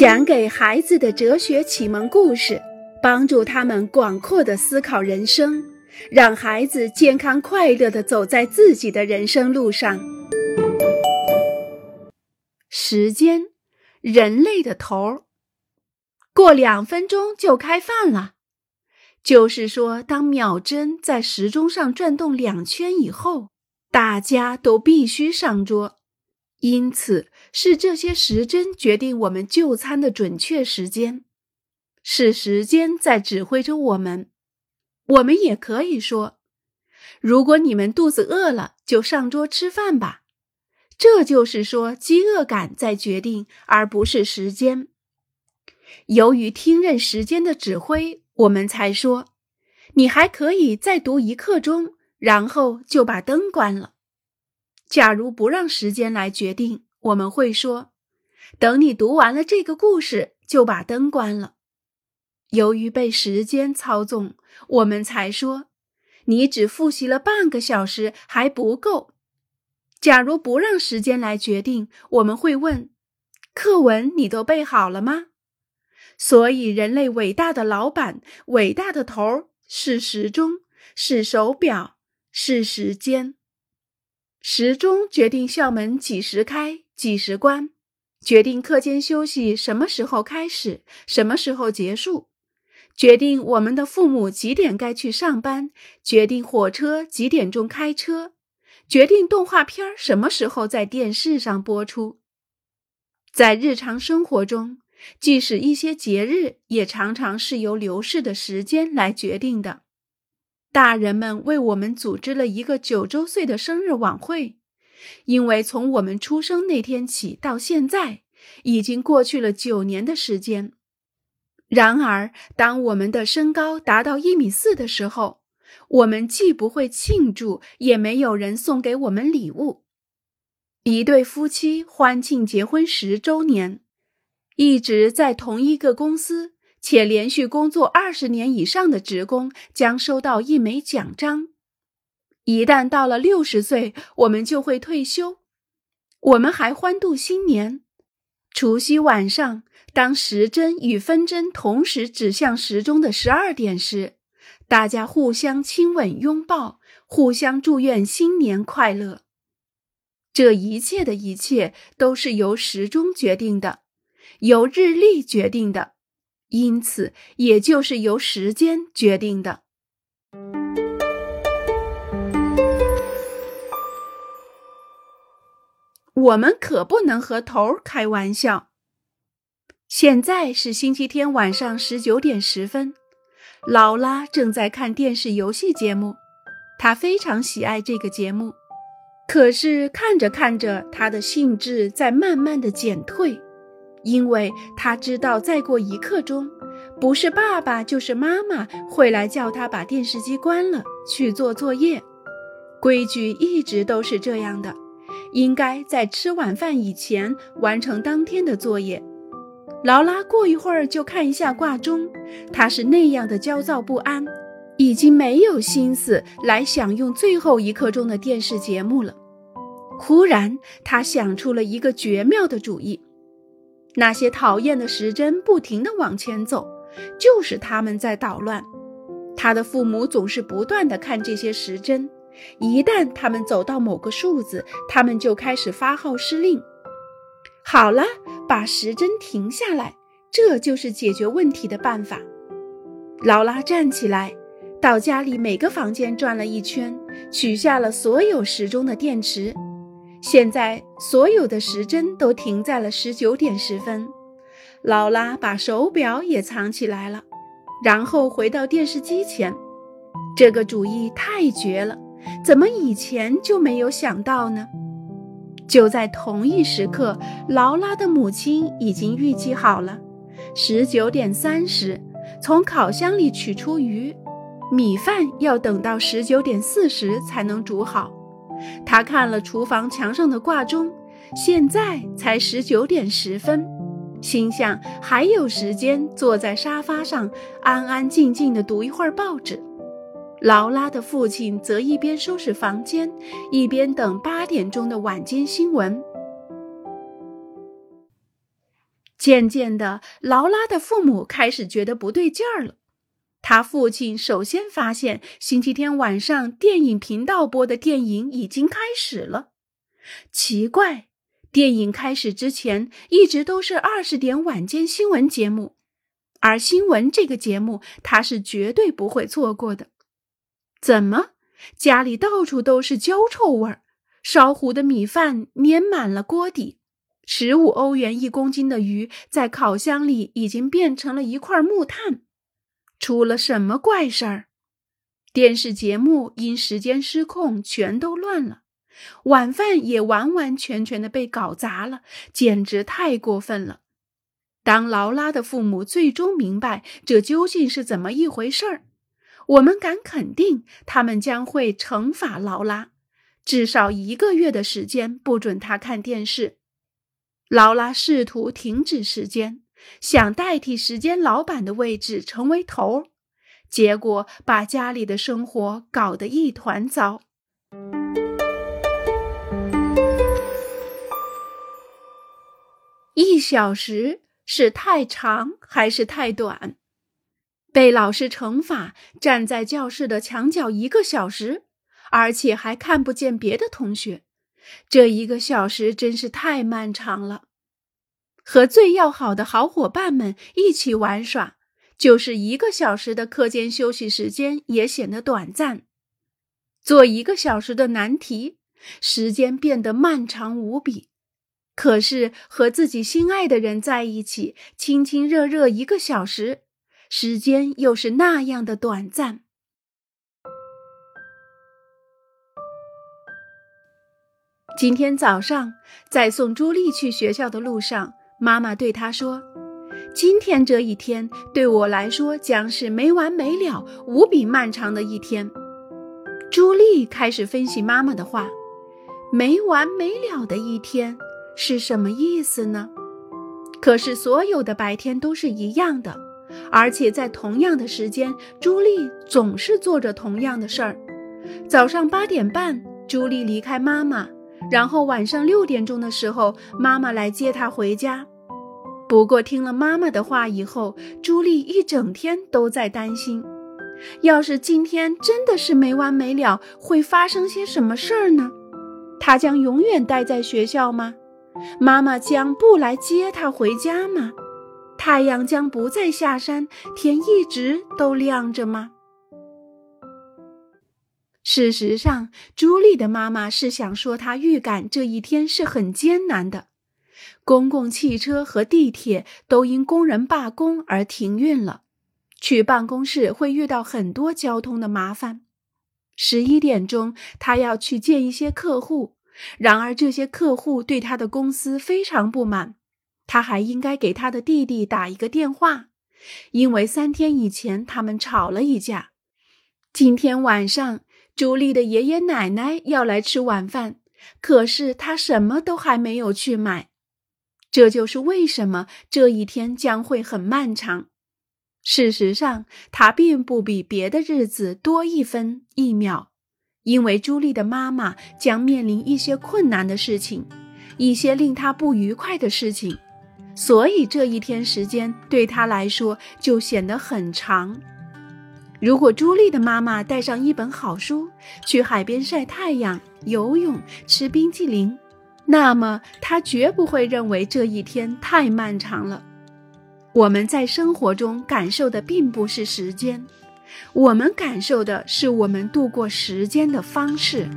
讲给孩子的哲学启蒙故事，帮助他们广阔的思考人生，让孩子健康快乐的走在自己的人生路上。时间，人类的头儿，过两分钟就开饭了。就是说，当秒针在时钟上转动两圈以后，大家都必须上桌。因此，是这些时针决定我们就餐的准确时间，是时间在指挥着我们。我们也可以说，如果你们肚子饿了，就上桌吃饭吧。这就是说，饥饿感在决定，而不是时间。由于听任时间的指挥，我们才说，你还可以再读一刻钟，然后就把灯关了。假如不让时间来决定，我们会说：“等你读完了这个故事，就把灯关了。”由于被时间操纵，我们才说：“你只复习了半个小时还不够。”假如不让时间来决定，我们会问：“课文你都背好了吗？”所以，人类伟大的老板、伟大的头儿是时钟，是手表，是时间。时钟决定校门几时开、几时关，决定课间休息什么时候开始、什么时候结束，决定我们的父母几点该去上班，决定火车几点钟开车，决定动画片什么时候在电视上播出。在日常生活中，即使一些节日，也常常是由流逝的时间来决定的。大人们为我们组织了一个九周岁的生日晚会，因为从我们出生那天起到现在，已经过去了九年的时间。然而，当我们的身高达到一米四的时候，我们既不会庆祝，也没有人送给我们礼物。一对夫妻欢庆结婚十周年，一直在同一个公司。且连续工作二十年以上的职工将收到一枚奖章。一旦到了六十岁，我们就会退休。我们还欢度新年。除夕晚上，当时针与分针同时指向时钟的十二点时，大家互相亲吻、拥抱，互相祝愿新年快乐。这一切的一切都是由时钟决定的，由日历决定的。因此，也就是由时间决定的。我们可不能和头儿开玩笑。现在是星期天晚上十九点十分，劳拉正在看电视游戏节目，她非常喜爱这个节目。可是看着看着，她的兴致在慢慢的减退。因为她知道，再过一刻钟，不是爸爸就是妈妈会来叫她把电视机关了去做作业。规矩一直都是这样的，应该在吃晚饭以前完成当天的作业。劳拉过一会儿就看一下挂钟，她是那样的焦躁不安，已经没有心思来享用最后一刻钟的电视节目了。忽然，他想出了一个绝妙的主意。那些讨厌的时针不停地往前走，就是他们在捣乱。他的父母总是不断地看这些时针，一旦他们走到某个数字，他们就开始发号施令。好了，把时针停下来，这就是解决问题的办法。劳拉站起来，到家里每个房间转了一圈，取下了所有时钟的电池。现在所有的时针都停在了十九点十分。劳拉把手表也藏起来了，然后回到电视机前。这个主意太绝了，怎么以前就没有想到呢？就在同一时刻，劳拉的母亲已经预计好了：十九点三十，从烤箱里取出鱼，米饭要等到十九点四十才能煮好。他看了厨房墙上的挂钟，现在才十九点十分，心想还有时间坐在沙发上安安静静地读一会儿报纸。劳拉的父亲则一边收拾房间，一边等八点钟的晚间新闻。渐渐的，劳拉的父母开始觉得不对劲儿了。他父亲首先发现，星期天晚上电影频道播的电影已经开始了。奇怪，电影开始之前一直都是二十点晚间新闻节目，而新闻这个节目他是绝对不会错过的。怎么，家里到处都是焦臭味儿？烧糊的米饭粘满了锅底，十五欧元一公斤的鱼在烤箱里已经变成了一块木炭。出了什么怪事儿？电视节目因时间失控，全都乱了。晚饭也完完全全的被搞砸了，简直太过分了。当劳拉的父母最终明白这究竟是怎么一回事儿，我们敢肯定，他们将会惩罚劳拉，至少一个月的时间不准他看电视。劳拉试图停止时间。想代替时间老板的位置成为头，结果把家里的生活搞得一团糟。一小时是太长还是太短？被老师惩罚，站在教室的墙角一个小时，而且还看不见别的同学，这一个小时真是太漫长了。和最要好的好伙伴们一起玩耍，就是一个小时的课间休息时间也显得短暂。做一个小时的难题，时间变得漫长无比。可是和自己心爱的人在一起，亲亲热热一个小时，时间又是那样的短暂。今天早上在送朱莉去学校的路上。妈妈对他说：“今天这一天对我来说将是没完没了、无比漫长的一天。”朱莉开始分析妈妈的话：“没完没了的一天是什么意思呢？”可是所有的白天都是一样的，而且在同样的时间，朱莉总是做着同样的事儿。早上八点半，朱莉离开妈妈，然后晚上六点钟的时候，妈妈来接她回家。不过听了妈妈的话以后，朱莉一整天都在担心：要是今天真的是没完没了，会发生些什么事儿呢？她将永远待在学校吗？妈妈将不来接她回家吗？太阳将不再下山，天一直都亮着吗？事实上，朱莉的妈妈是想说，她预感这一天是很艰难的。公共汽车和地铁都因工人罢工而停运了，去办公室会遇到很多交通的麻烦。十一点钟，他要去见一些客户，然而这些客户对他的公司非常不满。他还应该给他的弟弟打一个电话，因为三天以前他们吵了一架。今天晚上，朱莉的爷爷奶奶要来吃晚饭，可是他什么都还没有去买。这就是为什么这一天将会很漫长。事实上，它并不比别的日子多一分一秒，因为朱莉的妈妈将面临一些困难的事情，一些令她不愉快的事情，所以这一天时间对他来说就显得很长。如果朱莉的妈妈带上一本好书，去海边晒太阳、游泳、吃冰激凌。那么，他绝不会认为这一天太漫长了。我们在生活中感受的并不是时间，我们感受的是我们度过时间的方式。